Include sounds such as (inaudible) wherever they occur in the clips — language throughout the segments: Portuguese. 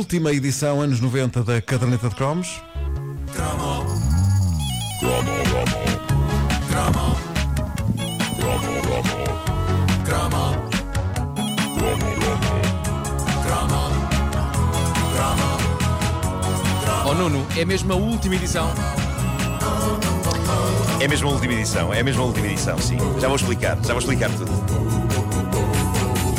última edição, anos 90, da Caderneta de Cromos. Oh Nuno, é mesmo a última edição. É mesmo a última edição, é mesmo a última edição, sim. Já vou explicar, já vou explicar tudo.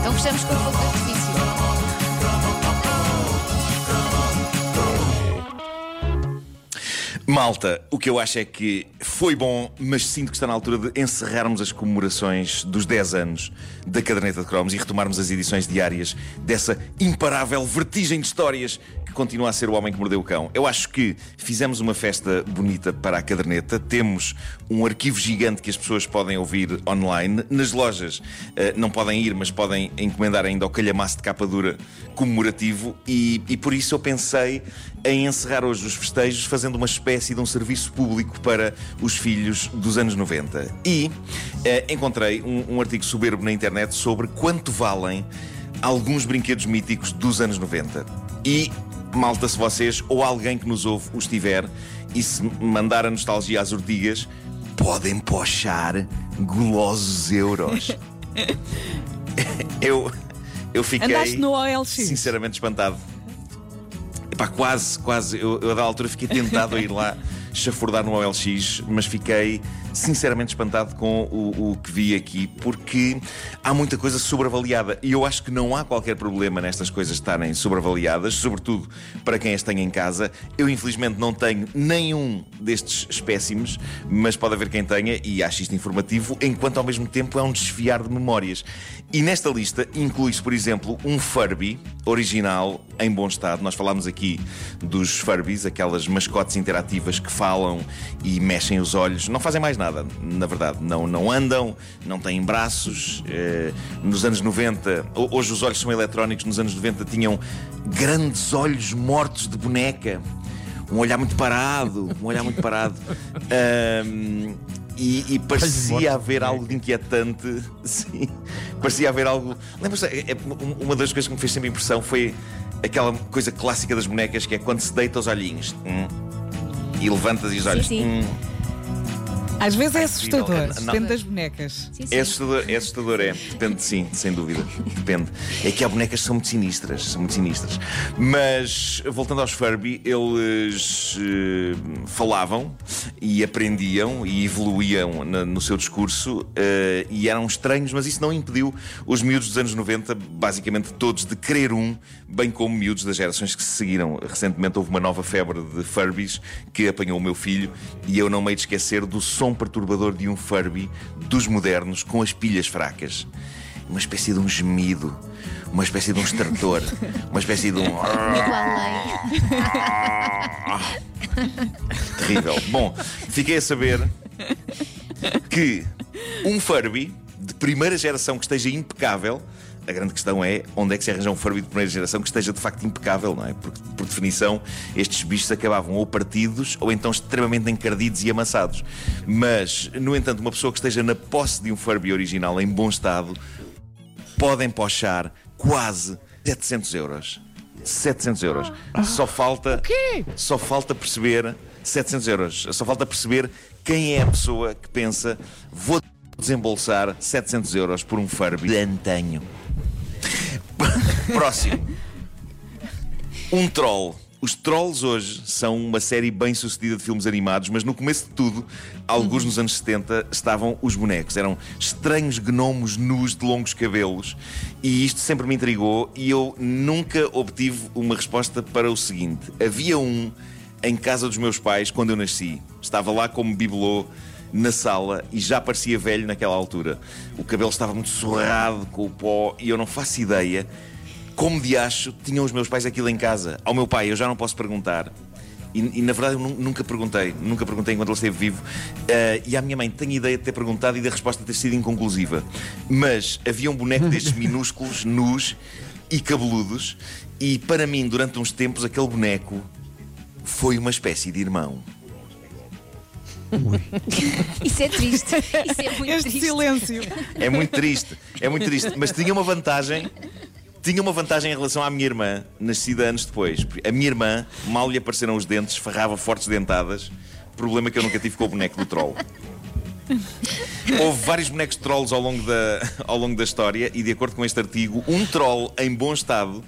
Então fechamos com o fogo de artifício. Malta, o que eu acho é que foi bom, mas sinto que está na altura de encerrarmos as comemorações dos 10 anos da Caderneta de Cromos e retomarmos as edições diárias dessa imparável vertigem de histórias continua a ser o Homem que Mordeu o Cão. Eu acho que fizemos uma festa bonita para a caderneta, temos um arquivo gigante que as pessoas podem ouvir online. Nas lojas eh, não podem ir, mas podem encomendar ainda o calhamaço de capa dura comemorativo e, e por isso eu pensei em encerrar hoje os festejos fazendo uma espécie de um serviço público para os filhos dos anos 90. E eh, encontrei um, um artigo soberbo na internet sobre quanto valem alguns brinquedos míticos dos anos 90. E, malta, se vocês ou alguém que nos ouve os tiver e se mandar a nostalgia às ortigas, podem pochar golosos euros. (laughs) eu, eu fiquei Andaste no OLX? sinceramente espantado. Epá, quase, quase. Eu, eu, da altura fiquei tentado a ir lá chafurdar no OLX, mas fiquei sinceramente espantado com o, o, que vi aqui, porque há muita coisa sobreavaliada. E eu acho que não há qualquer problema nestas coisas estarem sobreavaliadas, sobretudo para quem as tem em casa. Eu, infelizmente, não tenho nenhum destes espécimes, mas pode haver quem tenha e acho isto informativo, enquanto ao mesmo tempo é um desfiar de memórias. E nesta lista inclui-se, por exemplo, um Furby original em bom estado. Nós falámos aqui dos Furbies, aquelas mascotes interativas que falam e mexem os olhos. Não fazem mais nada, na verdade. Não, não andam, não têm braços. Eh, nos anos 90, hoje os olhos são eletrónicos, nos anos 90 tinham grandes olhos mortos de boneca. Um olhar muito parado, um olhar muito parado. (laughs) Um, e, e, parecia haver algo de inquietante. (laughs) Sim, parecia haver algo. Lembra-se, é, é, uma das coisas que me fez sempre impressão foi aquela coisa clássica das bonecas que é quando se deita os olhinhos hum, e levantas e os olhos. Sim, sim. Hum, Às vezes é assustador, não. depende das bonecas. Sim, sim. É assustador, é assustador, é. Depende, sim, sem dúvida. Depende. É que há bonecas que são muito sinistras, são muito sinistras. Mas, voltando aos Furby, eles eh, falavam e aprendiam e evoluíam na- no seu discurso eh, e eram estranhos, mas isso não impediu os miúdos dos anos 90, basicamente todos, de querer um, bem como miúdos das gerações que se seguiram. Recentemente houve uma nova febre de Furbies que apanhou o meu filho e eu não me hei de esquecer do som perturbador de um Furby dos modernos com as pilhas fracas. Uma espécie de um gemido, uma espécie de um estertor, uma espécie de um. (laughs) Terrível. Bom, fiquei a saber que um Furby de primeira geração que esteja impecável. A grande questão é onde é que se arranja um Furby de primeira geração que esteja de facto impecável, não é? Porque, por definição, estes bichos acabavam ou partidos ou então extremamente encardidos e amassados. Mas, no entanto, uma pessoa que esteja na posse de um Furby original em bom estado podem pochar quase 700 euros. 700 euros. Só falta. quê? Só falta perceber. 700 euros. Só falta perceber quem é a pessoa que pensa vou desembolsar 700 euros por um Furby de antanho. Próximo. Um troll. Os Trolls hoje são uma série bem sucedida de filmes animados, mas no começo de tudo, alguns nos anos 70, estavam os bonecos. Eram estranhos gnomos nus de longos cabelos e isto sempre me intrigou e eu nunca obtive uma resposta para o seguinte. Havia um em casa dos meus pais quando eu nasci. Estava lá como bibelô na sala e já parecia velho naquela altura. O cabelo estava muito surrado com o pó e eu não faço ideia como de acho tinham os meus pais aquilo em casa. Ao meu pai eu já não posso perguntar. E, e, na verdade eu nu- nunca perguntei, nunca perguntei enquanto ele esteve vivo. Eh, e à minha mãe tenho ideia de ter perguntado e da resposta ter sido inconclusiva. Mas havia um boneco destes (laughs) minúsculos, nus e cabeludos, e para mim, durante uns tempos, aquele boneco foi uma espécie de irmão. (laughs) Isso é triste. Isso é muito Este triste. silêncio. É muito triste, é muito triste. Mas tinha uma vantagem. Tinha uma vantagem em relação à minha irmã, nascida anos depois. A minha irmã, mal lhe apareceram os dentes, ferrava fortes dentadas. Problema que eu nunca tive com o boneco do troll. Houve vários bonecos de trolls ao longo, da, ao longo da história e, de acordo com este artigo, um troll em bom estado,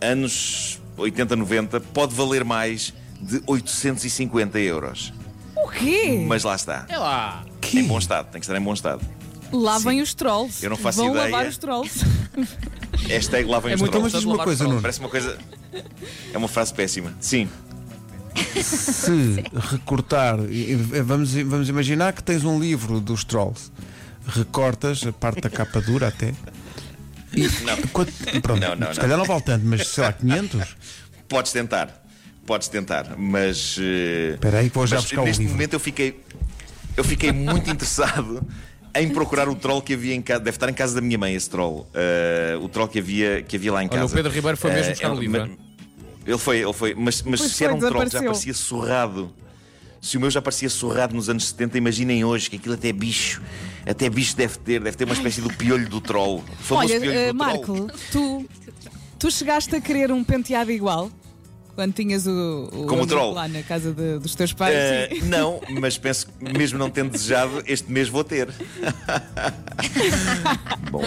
anos 80, 90, pode valer mais de 850 euros. O quê? Mas lá está. É lá. Em bom estado, tem que estar em bom estado. Lavem os trolls. Eu não faço Vão ideia. lavar os trolls. (laughs) Hashtag lá vem É os muito mas diz-me uma coisa, Nuno. Parece uma coisa. É uma frase péssima. Sim. Se recortar, vamos, vamos imaginar que tens um livro dos trolls, recortas a parte da capa dura até. E, Não. quanto- pronto, Não, não, se calhar não vale tanto, mas sei lá, 500? Podes tentar. Podes tentar. Mas. eh, Espera aí que vou já buscar o neste livro. momento eu fiquei. Eu fiquei muito interessado em procurar o troll que havia em casa. Deve estar em casa da minha mãe, esse troll. Eh, o troll que havia, que havia lá em Olha, casa. o Pedro Ribeiro foi mesmo Eh, buscar é- o livro, é? Ele foi, ele foi. Mas, mas se foi, era um troll que já parecia surrado. Se o meu já parecia surrado nos anos 70, imaginem hoje que aquilo até é bicho. Até bicho deve ter, deve ter uma espécie do piolho do troll. O famoso Olha, piolho eh, do troll. Marco, tu, tu chegaste a querer um penteado igual? Quando tinhas o, o Como troll? lá na casa de- dos teus pais? Sim. não, mas penso que mesmo não tendo desejado, este mês vou ter. (laughs) Bom,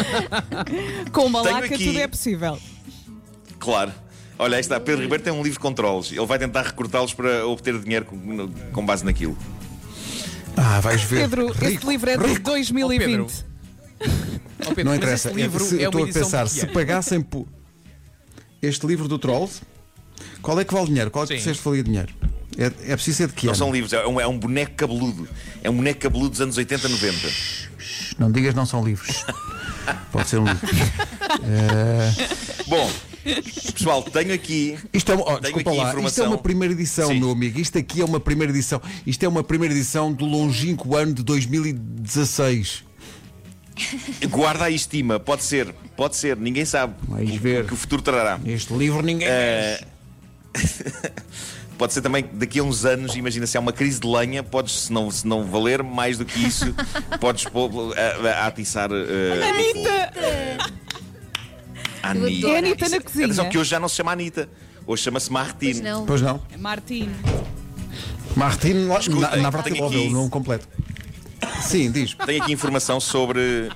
Com uma tenho laca aqui- tudo é possível. claro. Olha, aí está. Pedro Ribeiro tem um livro com trolls. Ele vai tentar recortá-los para obter dinheiro com, com base naquilo. Ah, vais ver. Pedro, Rico, este livro é de rico. 2020. Ó, Pedro, Não interessa. livro Se- é estou a pensar, de se pagassem por este livro do Trolls, qual é que vale dinheiro? Qual é que Sim. disseste que valia dinheiro? É, é preciso ser de que Não ano? são livros, é um, é um boneco cabeludo. É um boneco cabeludo dos anos 80, 90. Não digas não são livros. (laughs) Pode ser um livro. (laughs) Bom, pessoal, tenho aqui. Isto é oh, Tenho desculpa aqui lá, isto é informação. uma primeira edição, Sim. meu amigo. Isto aqui é uma primeira edição. Isto é uma primeira edição do longínquo ano de 2016. Guarda a estima, pode ser, pode ser, ninguém sabe Vais o, ver. o que o futuro trará. Este livro ninguém. Eh, (laughs) Pode ser também daqui a uns anos, imagina se há uma crise de lenha, podes, se não, se não valer mais do que isso, (laughs) podes pô- a, a, a atiçar. eh, Anitta! Anitta. É. Anitta na cozinha. Atenção que hoje já não se chama Anitta, hoje chama-se Pois Martine. não. Pois não. Martim. Martin lá- Escutem, na, na tenho Bratilóvel, aqui- não completo. Sim, diz. Tenho aqui informação sobre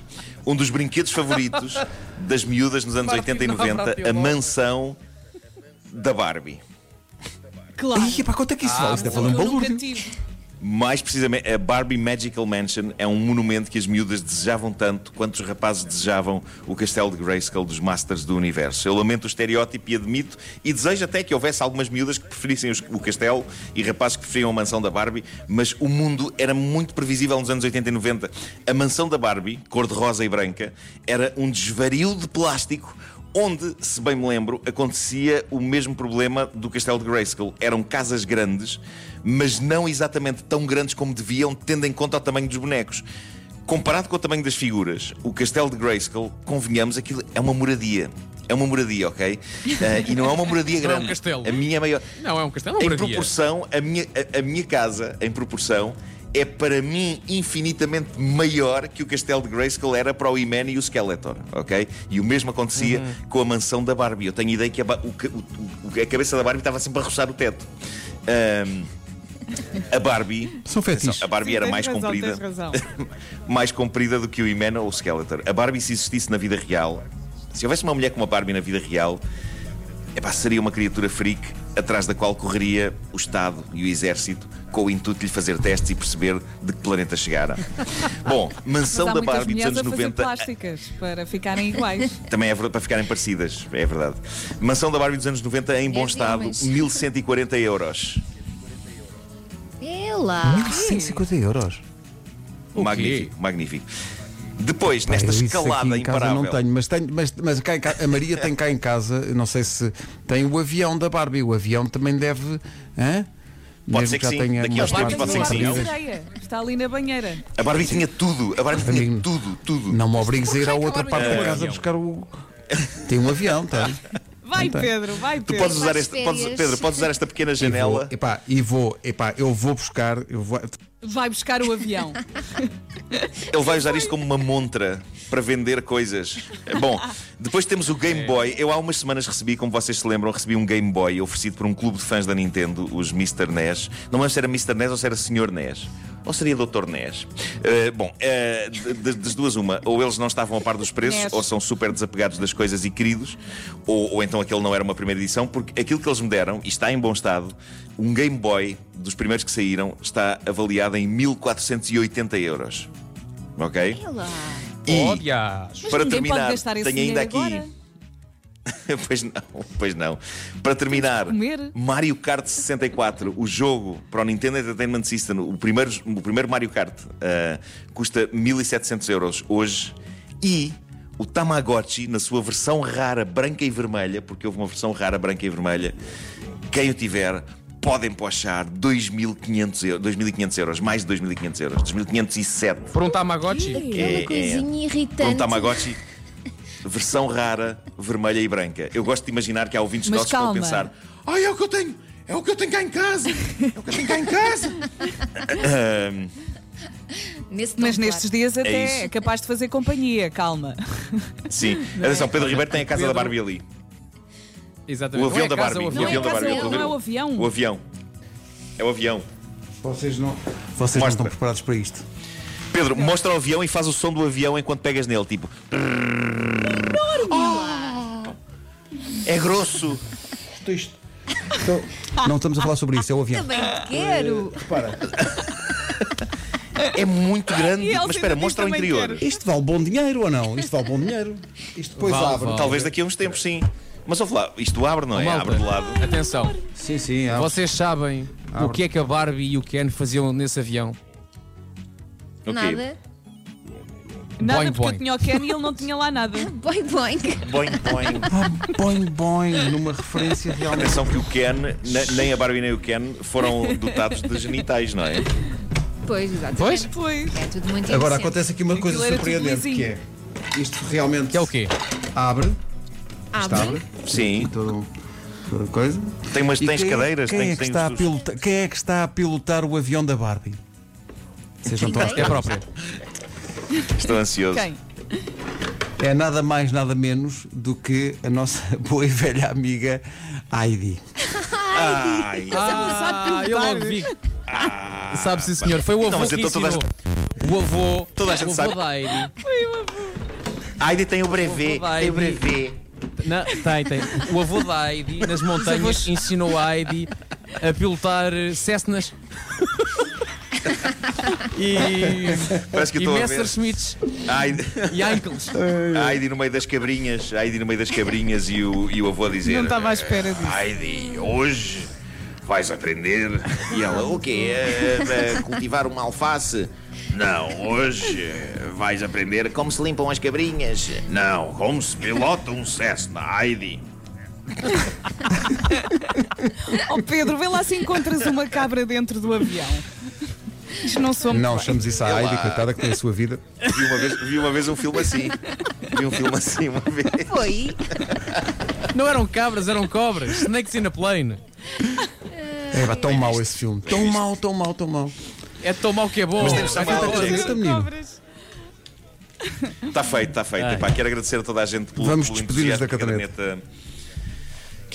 um dos brinquedos favoritos (laughs) das miúdas nos anos 80 e 90, a mansão da Barbie. Claro. Ai, pá, quanto é que isso vale? Um eu nunca balúrdio. Mais precisamente, a Barbie Magical Mansion é um monumento que as miúdas desejavam tanto quanto os rapazes desejavam o castelo de Grayskull dos Masters do Universo. Eu lamento o estereótipo e admito, e desejo até que houvesse algumas miúdas que preferissem o castelo e rapazes que preferiam a mansão da Barbie, mas o mundo era muito previsível nos anos 80 e 90. A mansão da Barbie, cor de rosa e branca, era um desvario de plástico onde, se bem me lembro, acontecia o mesmo problema do Castelo de Grayskull. Eram casas grandes, mas não exatamente tão grandes como deviam, tendo em conta o tamanho dos bonecos. Comparado com o tamanho das figuras, o Castelo de Grayskull, convenhamos, aquilo é uma moradia. É uma moradia, ok? (laughs) Eh, e não é uma moradia Não é um grande. castelo. A minha é maior. Não, é um castelo, é uma Em moradia. proporção, a minha, a, a minha casa, em proporção, é para mim infinitamente maior que o castelo de Grayskull era para o He-Man e o Skeletor, ok? E o mesmo acontecia Uhum. com a mansão da Barbie. Eu tenho ideia que a, o o- a cabeça da Barbie estava sempre a roçar o teto. Ahm, a Barbie. São fetiches. A Barbie Sim, era mais razão, comprida. (laughs) mais comprida do que o He-Man ou o Skeletor. A Barbie, se existisse na vida real, se houvesse uma mulher com uma Barbie na vida real, epá, seria uma criatura freak atrás da qual correria o Estado e o Exército com o intuito de lhe fazer testes e perceber de que planeta chegara. (laughs) Bom, Mas mansão da Barbie dos anos a fazer 90. plásticas para ficarem iguais. (laughs) Também é verdade, para ficarem parecidas, é verdade. Mansão da Barbie dos anos 90 em bom e estado, homens. 1140 euros. É lá. 150 euros. O quê? Magnífico, magnífico. Depois, nesta escalada em casa imparável. não tenho, mas, tenho, mas, mas cá em ca- a Maria tem cá em casa, eu não sei se tem o avião da Barbie. O avião também deve. Hã? Pode Mesmo ser que já sim, tenha daqui a umas uns tempos pode ser que sim. Está ali na banheira. A Barbie tinha tudo, a Barbie tinha Amigo. tudo, tudo. Não me obrigues a ir à Porquê que outra a parte da um casa avião? buscar o. Tem um avião, tem. (laughs) Vai tem. Pedro, vai, Tu Pedro. podes usar esta, podes. Pedro, podes usar esta pequena E vou, janela. epá, e vou, epá, eu vou buscar, eu vou, Vai buscar o avião. (laughs) Ele vai usar isto como uma montra para vender coisas. Bom, depois temos o Game Boy. Eu há umas semanas recebi, como vocês se lembram, recebi um Game Boy oferecido por um clube de fãs da Nintendo, os Mr. NES. Não lembro se era Mr. NES ou se era Sr. NES. Ou seria Dr. NES? Uh, bom, uh, das duas, uma. Ou eles não estavam a par dos preços, NES. ou são super desapegados das coisas e queridos, ou, ou então aquele não era uma primeira edição, porque aquilo que eles me deram, e está em bom estado, um Game Boy dos primeiros que saíram, está avaliado em 1480 euros. Ok? Olha lá. E. Mas para terminar, gastar esse tenho ainda aqui. agora. (laughs) pois não, pois não. Para terminar. Mario Kart 64, o jogo para o Nintendo Entertainment System, o primeiro, o primeiro Mario Kart, ah, custa 1700 euros hoje. E o Tamagotchi, na sua versão rara, branca e vermelha, porque houve uma versão rara, branca e vermelha, quem o tiver. Podem pochar 2.500 euros, 2.500 euros, mais de 2.500 euros, 2.507 Por um Tamagotchi? Aquela É, é. coisinha para um irritante. Tamagotchi versão rara, vermelha e branca. Eu gosto de imaginar que há ouvintes Mas nossos que vão pensar: Ai, é o que eu tenho, é o que eu tenho cá em casa, é o que eu tenho cá em casa. (laughs) Nesse Mas claro. nestes dias até isso. é capaz de fazer companhia, calma. sim, (laughs) atenção, Pedro Ribeiro tem a casa da Pedro- Barbie ali. Exatamente. O avião Não é da casa, Barbie. o avião. avião da Não é Barbie. não é o avião. O avião. É o avião. vocês não, vocês não estão preparados para isto. Pedro, mostra o avião e faz o som do avião enquanto pegas nele, tipo. É grosso. Isto, isto. Então, não estamos a falar sobre isso, é o avião. Também quero. Repara, É muito grande. Mas espera, mostra o interior. quero. isto vale bom dinheiro ou não? Isto vale bom dinheiro. Isto depois Vale, abre. vale. Talvez daqui a uns tempos, sim. Mas ouve lá, isto abre, não é? Malta, Abre de lado. Atenção, Sim, sim, abre. vocês sabem o que é que a Barbie e o Ken faziam nesse avião? Ok. Nada. Nada Boing, porque boing. eu tinha o Ken e ele não tinha lá nada. (laughs) Boing, boing. Boing, boing. Ah, boing, boing, numa referência realmente. Atenção que o Ken, ne- nem a Barbie nem o Ken, foram dotados de genitais, não é? Pois, exatamente. Pois? Pois. É tudo muito Agora acontece aqui uma coisa Aquilo surpreendente que é isto realmente Que é o quê? abre, isto Abre. abre, Sim. todo, toda a coisa. Tem umas tens quem, cadeiras, quem tem, é que tem está a os- pilotar, quem é que está a pilotar o avião da Barbie? Vocês não estão a? É a própria. (laughs) (laughs) Estou ansioso. Quem? É nada mais, nada menos do que a nossa (laughs) boa e velha amiga Heidi. (laughs) Ai, Ah, eu logo vi. Sabe, sim, senhor. Foi o avô Não, mas que então toda ensinou. O avô. Toda a gente o avô sabe. da Heidi. a Heidi tem o brevet. Tem o Heidi. brevet. Não, tem, tem. O avô da Heidi, nas montanhas, ensinou a Heidi a pilotar Cessnas. E. Parece que e estou a ver. Messerschmitts e a Heidi no meio das cabrinhas, a Heidi no meio das cabrinhas e o, e o avô a dizer: Não estava à espera disso. Heidi, hoje vais aprender. E ela, o quê? A, a cultivar uma alface? Não, hoje vais aprender como se limpam as cabrinhas. Não, como se pilota um Cessna, Heidi. (laughs) Oh Pedro, vê lá se encontras uma cabra dentro do avião. Isto não somos. Não, chamamos isso a Heidi, coitada, que tem a sua vida. Vi uma vez, vi uma, vez um filme assim. Vi um filme assim uma vez. Foi. Não eram cabras, eram cobras. Snakes in a plane. É, pá, tão mau esse filme. Tão mau, tão mau, tão mau. É tão mau que é bom. Mas temos menina. Cobras. Está feito, está feito. Ai. Epá, quero agradecer a toda a gente pelo, Vamos pelo despedir-nos da caderneta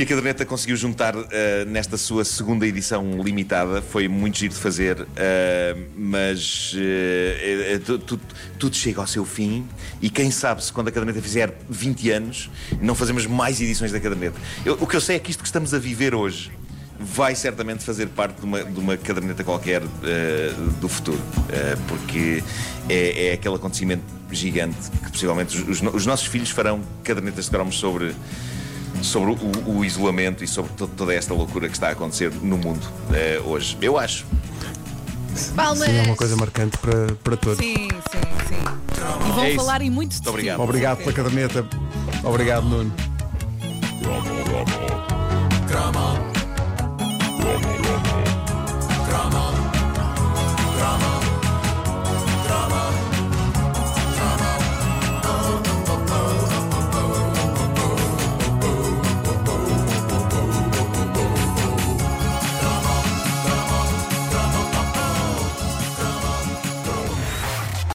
que a caderneta conseguiu juntar eh, nesta sua segunda edição limitada. Foi muito giro de fazer, eh, mas eh, eh, tu- tu- tudo chega ao seu fim. E quem sabe se quando a caderneta fizer 20 anos, não fazemos mais edições da caderneta. Eu- o que eu sei é que isto que estamos a viver hoje vai certamente fazer parte de uma, de uma caderneta qualquer do futuro, porque é, é aquele acontecimento gigante que possivelmente os, os os nossos filhos farão cadernetas de cromos sobre, sobre o, o isolamento e sobre to- toda esta loucura que está a acontecer no mundo eh, hoje. Eu acho. Palmas. Sim, é uma coisa marcante para, para todos. Sim, sim, sim. E vão É falar em muito Muito obrigado. Obrigado pela caderneta. Obrigado, Nuno. Drama.